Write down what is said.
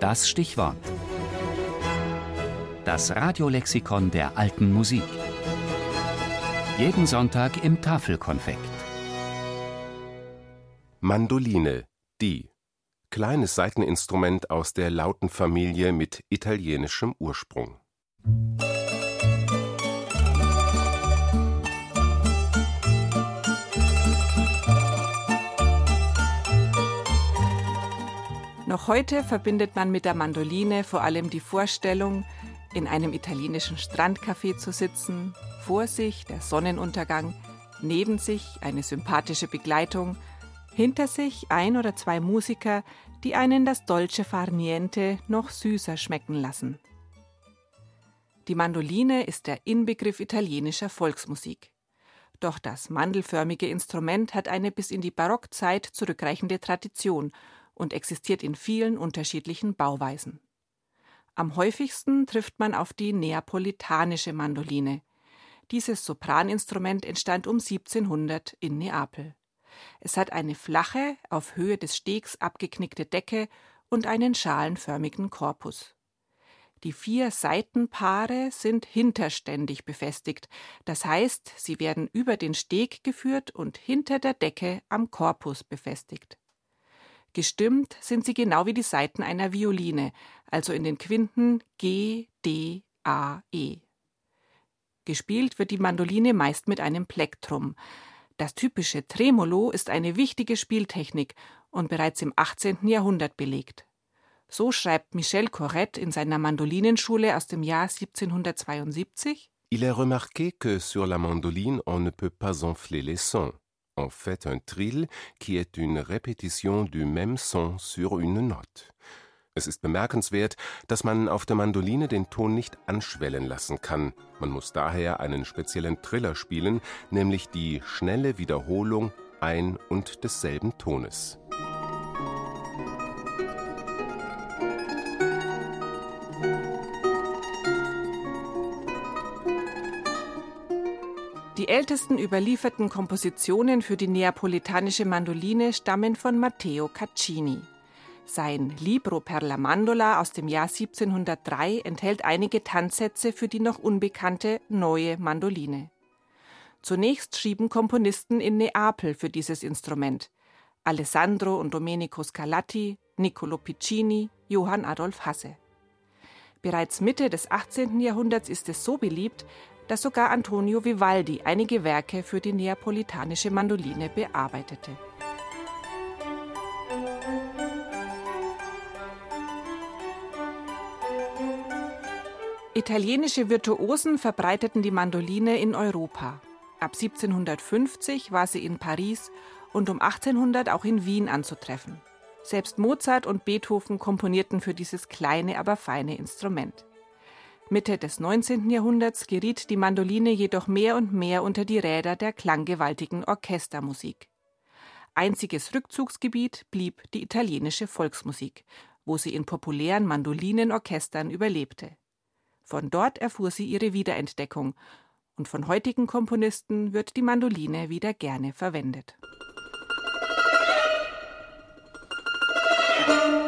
Das Stichwort. Das Radiolexikon der alten Musik. Jeden Sonntag im Tafelkonfekt. Mandoline, die. Kleines Saiteninstrument aus der Lautenfamilie mit italienischem Ursprung. Noch heute verbindet man mit der Mandoline vor allem die Vorstellung, in einem italienischen Strandcafé zu sitzen, vor sich der Sonnenuntergang, neben sich eine sympathische Begleitung, hinter sich ein oder zwei Musiker, die einen das Dolce far niente noch süßer schmecken lassen. Die Mandoline ist der Inbegriff italienischer Volksmusik. Doch das mandelförmige Instrument hat eine bis in die Barockzeit zurückreichende Tradition und existiert in vielen unterschiedlichen Bauweisen. Am häufigsten trifft man auf die neapolitanische Mandoline. Dieses Sopraninstrument entstand um 1700 in Neapel. Es hat eine flache, auf Höhe des Stegs abgeknickte Decke und einen schalenförmigen Korpus. Die vier Seitenpaare sind hinterständig befestigt, das heißt, sie werden über den Steg geführt und hinter der Decke am Korpus befestigt. Gestimmt sind sie genau wie die Saiten einer Violine, also in den Quinten G, D, A, E. Gespielt wird die Mandoline meist mit einem Plektrum. Das typische Tremolo ist eine wichtige Spieltechnik und bereits im 18. Jahrhundert belegt. So schreibt Michel Corrette in seiner Mandolinenschule aus dem Jahr 1772 Il est remarqué que sur la mandoline on ne peut pas enfler les sons en fait un trill qui est une répétition du même son sur une note. Es ist bemerkenswert, dass man auf der Mandoline den Ton nicht anschwellen lassen kann. Man muss daher einen speziellen Triller spielen, nämlich die schnelle Wiederholung ein und desselben Tones. Die ältesten überlieferten Kompositionen für die neapolitanische Mandoline stammen von Matteo Caccini. Sein Libro per la Mandola aus dem Jahr 1703 enthält einige Tanzsätze für die noch unbekannte neue Mandoline. Zunächst schrieben Komponisten in Neapel für dieses Instrument. Alessandro und Domenico Scarlatti, Niccolo Piccini, Johann Adolf Hasse. Bereits Mitte des 18. Jahrhunderts ist es so beliebt, dass sogar Antonio Vivaldi einige Werke für die neapolitanische Mandoline bearbeitete. Italienische Virtuosen verbreiteten die Mandoline in Europa. Ab 1750 war sie in Paris und um 1800 auch in Wien anzutreffen. Selbst Mozart und Beethoven komponierten für dieses kleine, aber feine Instrument. Mitte des 19. Jahrhunderts geriet die Mandoline jedoch mehr und mehr unter die Räder der klanggewaltigen Orchestermusik. Einziges Rückzugsgebiet blieb die italienische Volksmusik, wo sie in populären Mandolinenorchestern überlebte. Von dort erfuhr sie ihre Wiederentdeckung, und von heutigen Komponisten wird die Mandoline wieder gerne verwendet. Musik